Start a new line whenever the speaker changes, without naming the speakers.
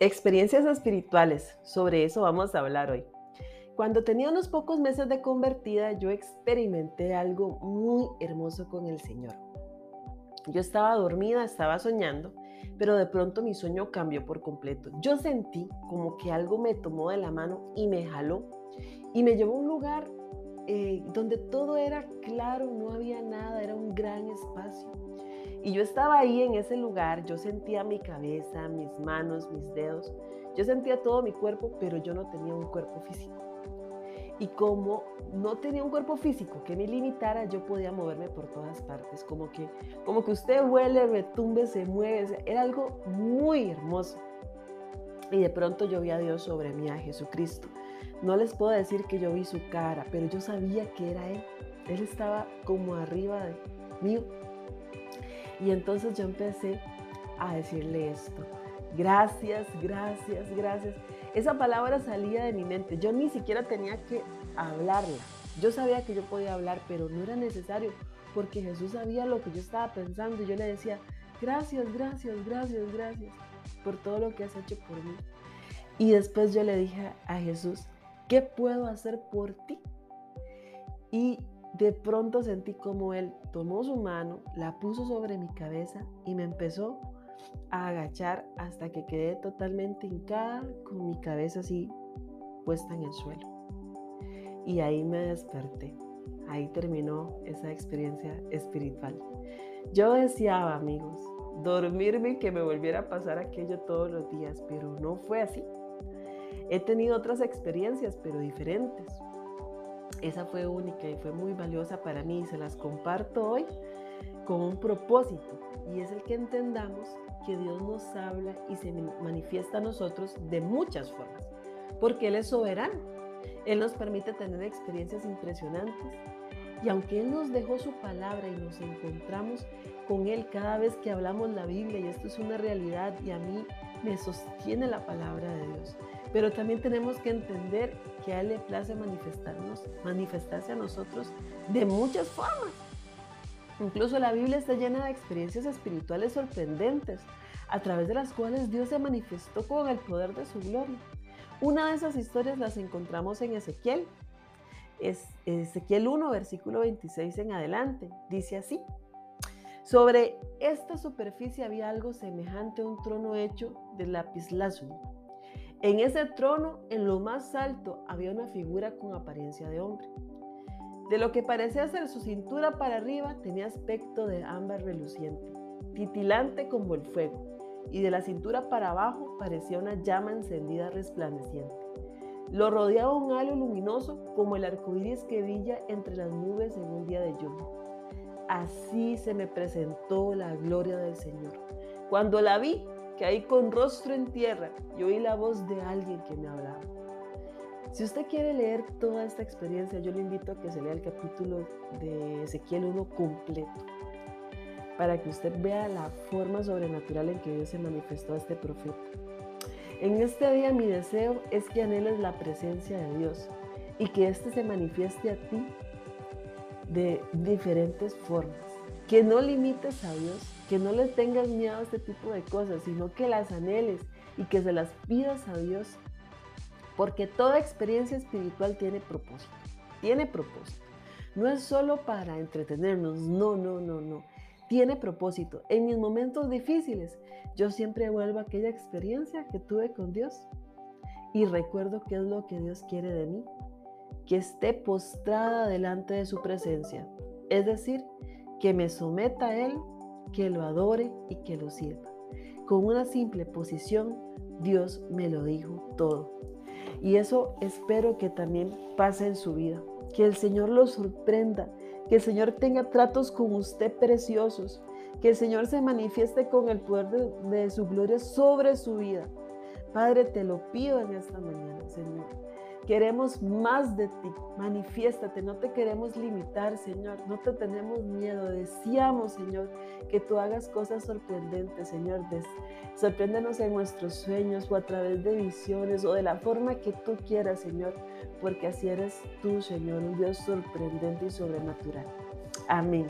Experiencias espirituales, sobre eso vamos a hablar hoy. Cuando tenía unos pocos meses de convertida, yo experimenté algo muy hermoso con el Señor. Yo estaba dormida, estaba soñando, pero de pronto mi sueño cambió por completo. Yo sentí como que algo me tomó de la mano y me jaló y me llevó a un lugar eh, donde todo era claro, no había nada, era un gran espacio. Y yo estaba ahí en ese lugar, yo sentía mi cabeza, mis manos, mis dedos, yo sentía todo mi cuerpo, pero yo no tenía un cuerpo físico. Y como no tenía un cuerpo físico que me limitara, yo podía moverme por todas partes, como que, como que usted huele, retumbe, se mueve, era algo muy hermoso. Y de pronto yo vi a Dios sobre mí, a Jesucristo. No les puedo decir que yo vi su cara, pero yo sabía que era Él. Él estaba como arriba de mí, y entonces yo empecé a decirle esto. Gracias, gracias, gracias. Esa palabra salía de mi mente. Yo ni siquiera tenía que hablarla. Yo sabía que yo podía hablar, pero no era necesario porque Jesús sabía lo que yo estaba pensando. Y yo le decía, gracias, gracias, gracias, gracias por todo lo que has hecho por mí. Y después yo le dije a Jesús, ¿qué puedo hacer por ti? Y de pronto sentí como él tomó su mano, la puso sobre mi cabeza y me empezó a agachar hasta que quedé totalmente hincada con mi cabeza así puesta en el suelo. Y ahí me desperté. Ahí terminó esa experiencia espiritual. Yo deseaba, amigos, dormirme y que me volviera a pasar aquello todos los días, pero no fue así. He tenido otras experiencias, pero diferentes. Esa fue única y fue muy valiosa para mí y se las comparto hoy con un propósito y es el que entendamos que Dios nos habla y se manifiesta a nosotros de muchas formas, porque Él es soberano. Él nos permite tener experiencias impresionantes y aunque Él nos dejó su palabra y nos encontramos con Él cada vez que hablamos la Biblia, y esto es una realidad y a mí me sostiene la palabra de Dios, pero también tenemos que entender que a Él le place manifestarnos, manifestarse a nosotros de muchas formas. Incluso la Biblia está llena de experiencias espirituales sorprendentes, a través de las cuales Dios se manifestó con el poder de su gloria. Una de esas historias las encontramos en Ezequiel. Es Ezequiel 1, versículo 26 en adelante. Dice así. Sobre esta superficie había algo semejante a un trono hecho de lapislázuli en ese trono, en lo más alto, había una figura con apariencia de hombre. De lo que parecía ser su cintura para arriba, tenía aspecto de ámbar reluciente, titilante como el fuego, y de la cintura para abajo parecía una llama encendida resplandeciente. Lo rodeaba un halo luminoso como el arco iris que brilla entre las nubes en un día de lluvia. Así se me presentó la gloria del Señor. Cuando la vi, ahí con rostro en tierra y oí la voz de alguien que me hablaba. Si usted quiere leer toda esta experiencia, yo le invito a que se lea el capítulo de Ezequiel 1 completo, para que usted vea la forma sobrenatural en que Dios se manifestó a este profeta. En este día mi deseo es que anheles la presencia de Dios y que éste se manifieste a ti de diferentes formas. Que no limites a Dios que no le tengas miedo a este tipo de cosas, sino que las anheles y que se las pidas a Dios. Porque toda experiencia espiritual tiene propósito, tiene propósito. No es solo para entretenernos, no, no, no, no. Tiene propósito. En mis momentos difíciles, yo siempre vuelvo a aquella experiencia que tuve con Dios y recuerdo qué es lo que Dios quiere de mí, que esté postrada delante de su presencia. Es decir, que me someta a Él que lo adore y que lo sirva. Con una simple posición, Dios me lo dijo todo. Y eso espero que también pase en su vida. Que el Señor lo sorprenda, que el Señor tenga tratos con usted preciosos, que el Señor se manifieste con el poder de, de su gloria sobre su vida. Padre, te lo pido en esta mañana, Señor Queremos más de ti. Manifiéstate, no te queremos limitar, Señor. No te tenemos miedo. Deseamos, Señor, que tú hagas cosas sorprendentes, Señor. Sorpréndenos en nuestros sueños o a través de visiones o de la forma que tú quieras, Señor, porque así eres tú, Señor, un Dios sorprendente y sobrenatural. Amén.